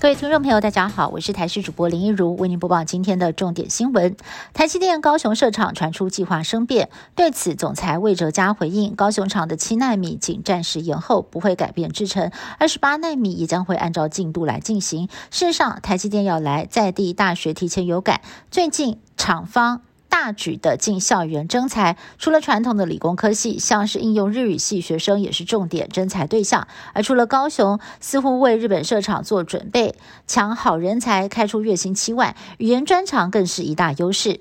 各位听众朋友，大家好，我是台视主播林一如，为您播报今天的重点新闻。台积电高雄设厂传出计划生变，对此总裁魏哲嘉回应：高雄厂的七纳米仅暂时延后，不会改变制程；二十八纳米也将会按照进度来进行。事实上，台积电要来在地大学提前有感，最近厂方。大举的进校园征才，除了传统的理工科系，像是应用日语系学生也是重点征才对象。而除了高雄，似乎为日本社厂做准备，抢好人才，开出月薪七万，语言专长更是一大优势。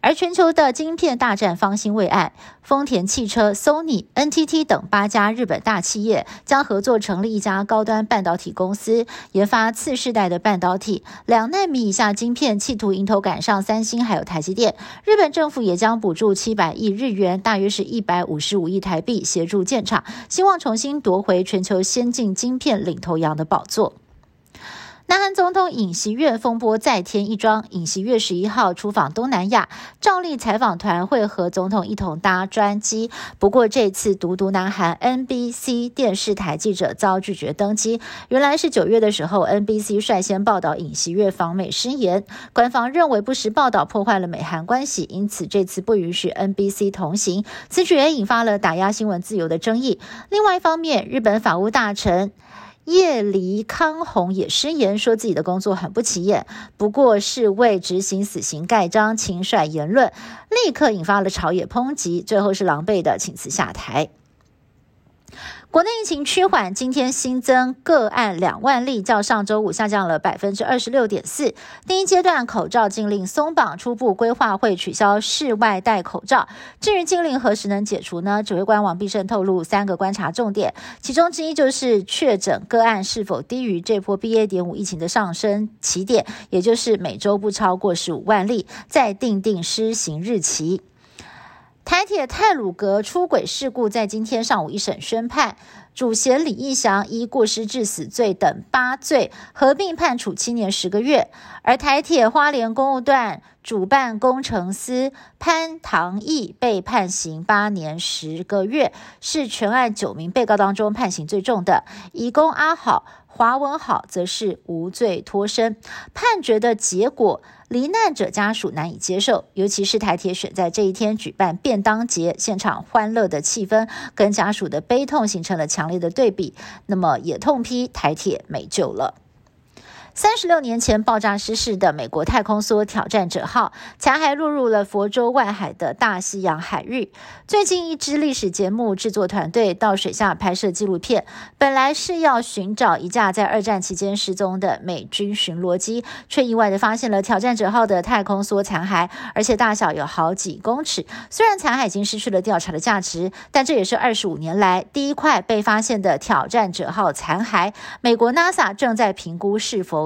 而全球的晶片大战方兴未艾，丰田汽车、Sony、NTT 等八家日本大企业将合作成立一家高端半导体公司，研发次世代的半导体两纳米以下晶片，企图迎头赶上三星还有台积电。日本政府也将补助七百亿日元，大约是一百五十五亿台币，协助建厂，希望重新夺回全球先进晶片领头羊的宝座。南韩总统尹锡悦风波再添一桩。尹锡悦十一号出访东南亚，照例采访团会和总统一同搭专机。不过这次独独南韩 NBC 电视台记者遭拒绝登机。原来是九月的时候，NBC 率先报道尹锡悦访美失言，官方认为不实报道破坏了美韩关系，因此这次不允许 NBC 同行。此举也引发了打压新闻自由的争议。另外一方面，日本法务大臣。叶黎康弘也失言说自己的工作很不起眼，不过是为执行死刑盖章，轻率言论，立刻引发了朝野抨击，最后是狼狈的请辞下台。国内疫情趋缓，今天新增个案两万例，较上周五下降了百分之二十六点四。第一阶段口罩禁令松绑，初步规划会取消室外戴口罩。至于禁令何时能解除呢？指挥官王必胜透露三个观察重点，其中之一就是确诊个案是否低于这波 BA. 点五疫情的上升起点，也就是每周不超过十五万例，再定定施行日期。台铁泰鲁阁出轨事故在今天上午一审宣判，主嫌李义祥依过失致死罪等八罪合并判处七年十个月，而台铁花莲公务段主办工程师潘唐义被判刑八年十个月，是全案九名被告当中判刑最重的。乙公阿好、华文好则是无罪脱身。判决的结果。罹难者家属难以接受，尤其是台铁选在这一天举办便当节，现场欢乐的气氛跟家属的悲痛形成了强烈的对比，那么也痛批台铁没救了。三十六年前爆炸失事的美国太空梭挑战者号残骸落入了佛州外海的大西洋海域。最近，一支历史节目制作团队到水下拍摄纪录片，本来是要寻找一架在二战期间失踪的美军巡逻机，却意外的发现了挑战者号的太空梭残骸，而且大小有好几公尺。虽然残骸已经失去了调查的价值，但这也是二十五年来第一块被发现的挑战者号残骸。美国 NASA 正在评估是否。